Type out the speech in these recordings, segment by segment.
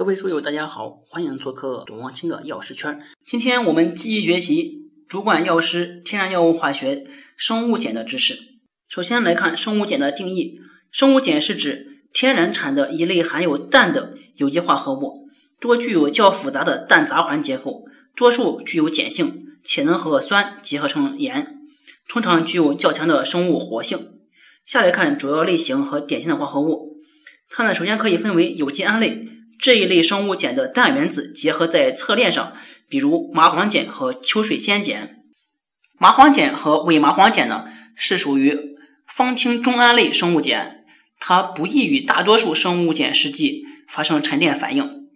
各位书友，大家好，欢迎做客董望清的药师圈。今天我们继续学习主管药师天然药物化学生物碱的知识。首先来看生物碱的定义：生物碱是指天然产的一类含有氮的有机化合物，多具有较复杂的氮杂环结构，多数具有碱性，且能和酸结合成盐，通常具有较强的生物活性。下来看主要类型和典型的化合物，它呢首先可以分为有机胺类。这一类生物碱的氮原子结合在侧链上，比如麻黄碱和秋水仙碱。麻黄碱和伪麻黄碱呢，是属于芳烃中胺类生物碱，它不易与大多数生物碱试剂发生沉淀反应。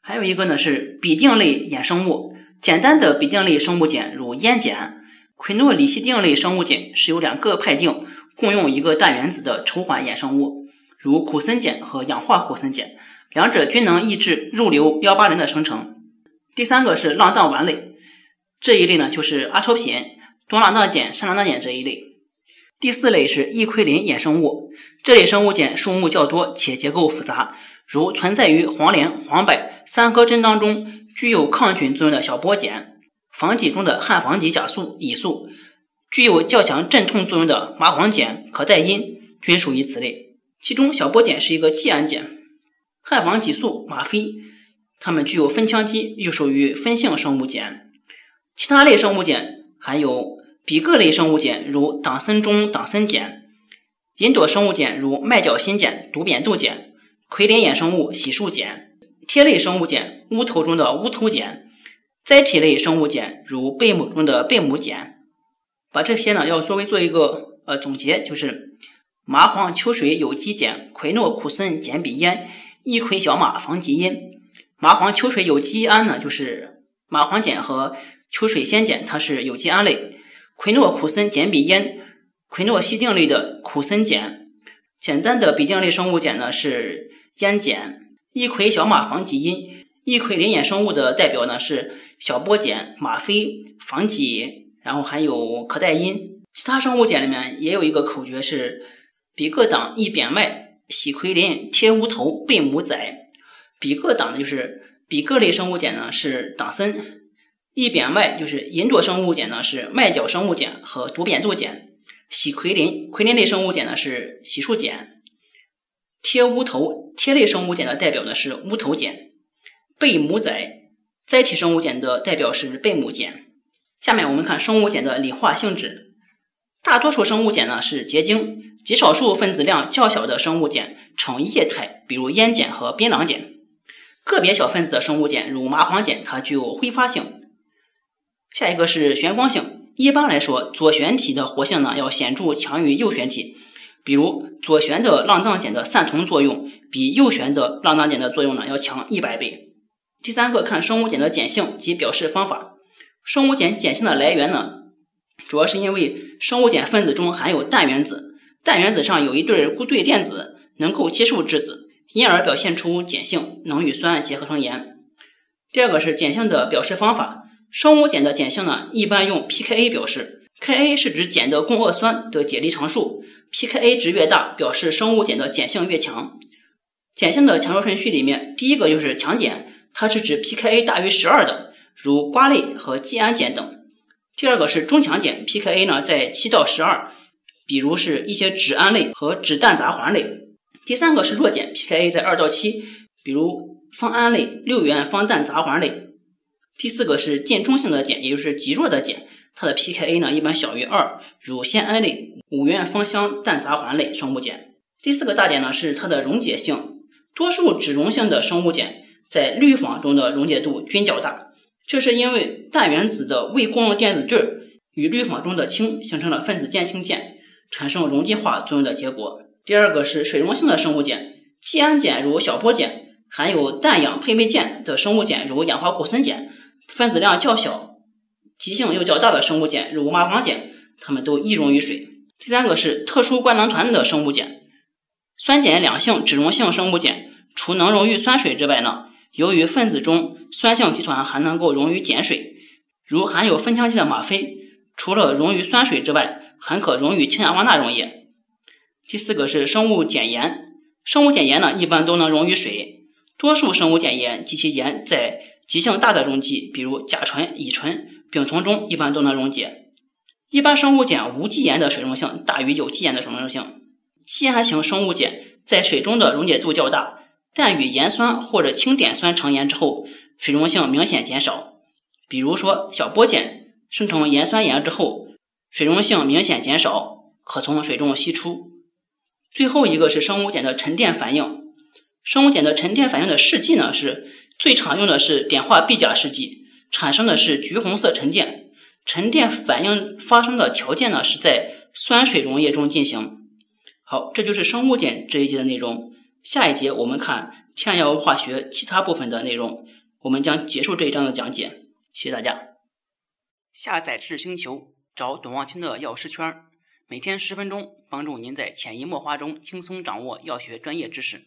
还有一个呢是吡啶类衍生物，简单的吡啶类生物碱如烟碱、喹诺里西定类生物碱是由两个派定共用一个氮原子的稠缓衍生物，如苦参碱和氧化苦参碱。两者均能抑制肉瘤标靶磷的生成。第三个是浪荡烷类，这一类呢就是阿托品、多浪荡碱、山浪荡碱这一类。第四类是异喹啉衍生物，这类生物碱数目较多且结构复杂，如存在于黄连、黄柏、三颗针当中具有抗菌作用的小波碱，防己中的汉防己甲素、乙素，具有较强镇痛作用的麻黄碱、可待因均属于此类。其中小波碱是一个季胺碱。汉防己素、吗啡，它们具有分羟基，又属于分性生物碱。其他类生物碱含有比铬类生物碱，如党参中党参碱；吲哚生物碱如麦角新碱、毒扁豆碱；喹磷衍生物洗漱碱；萜类生物碱乌头中的乌头碱；甾体类生物碱如贝母中的贝母碱。把这些呢，要稍微做一个呃总结，就是麻黄秋水有机碱、喹诺苦参碱比烟。异喹小马防己因，麻黄秋水有机胺呢，就是麻黄碱和秋水仙碱，它是有机胺类。喹诺苦参碱比烟，喹诺烯定类的苦参碱。简单的吡啶类生物碱呢是烟碱。异喹小马防己因，异喹磷衍生物的代表呢是小波碱、吗啡、防己，然后还有可待因。其他生物碱里面也有一个口诀是比铬党异扁麦。喜奎林贴乌头贝母仔，比个党的就是比铬类生物碱呢是党参，异扁麦就是吲哚生物碱呢是麦角生物碱和毒扁豆碱，喜奎林、奎林类生物碱呢是洗漱碱，贴乌头贴类生物碱的代表呢是乌头碱，贝母载甾体生物碱的代表是贝母碱。下面我们看生物碱的理化性质，大多数生物碱呢是结晶。极少数分子量较小的生物碱呈液态，比如烟碱和槟榔碱；个别小分子的生物碱，如麻黄碱，它具有挥发性。下一个是旋光性，一般来说，左旋体的活性呢要显著强于右旋体，比如左旋的浪荡碱的散瞳作用比右旋的浪荡碱的作用呢要强一百倍。第三个看生物碱的碱性及表示方法，生物碱碱性的来源呢，主要是因为生物碱分子中含有氮原子。氮原子上有一对固对电子，能够接受质子，因而表现出碱性，能与酸结合成盐。第二个是碱性的表示方法，生物碱的碱性呢，一般用 pKa 表示，Ka 是指碱的共轭酸的解离常数，pKa 值越大，表示生物碱的碱性越强。碱性的强弱顺序里面，第一个就是强碱，它是指 pKa 大于十二的，如瓜类和季铵碱等。第二个是中强碱，pKa 呢在七到十二。比如是一些脂胺类和脂氮杂环类。第三个是弱碱，pKa 在二到七，比如芳胺类、六元芳氮杂环类。第四个是近中性的碱，也就是极弱的碱，它的 pKa 呢一般小于二，如酰胺类、五元芳香氮杂环类生物碱。第四个大点呢是它的溶解性，多数脂溶性的生物碱在氯仿中的溶解度均较大，这是因为氮原子的未共用电子对与氯仿中的氢形成了分子间氢键。产生溶剂化作用的结果。第二个是水溶性的生物碱，季胺碱如小波碱，含有氮氧配位键的生物碱如氧化苦参碱，分子量较小，极性又较大的生物碱如麻黄碱，它们都易溶于水。第三个是特殊官能团的生物碱，酸碱两性脂溶性生物碱，除能溶于酸水之外呢，由于分子中酸性集团还能够溶于碱水，如含有酚羟基的吗啡，除了溶于酸水之外。还可溶于氢氧化钠溶液。第四个是生物碱盐，生物碱盐呢一般都能溶于水，多数生物碱盐及其盐在极性大的溶剂，比如甲醇、乙醇、丙酮中，一般都能溶解。一般生物碱无机盐的水溶性大于有机盐的水溶性。稀罕型生物碱在水中的溶解度较大，但与盐酸或者氢碘酸成盐之后，水溶性明显减少。比如说小波碱生成盐酸盐之后，水溶性明显减少，可从水中析出。最后一个是生物碱的沉淀反应。生物碱的沉淀反应的试剂呢，是最常用的是碘化铋钾试剂，产生的是橘红色沉淀。沉淀反应发生的条件呢，是在酸水溶液中进行。好，这就是生物碱这一节的内容。下一节我们看天然药物化学其他部分的内容，我们将结束这一章的讲解。谢谢大家。下载知识星球，找董望清的药师圈，每天十分钟，帮助您在潜移默化中轻松掌握药学专业知识。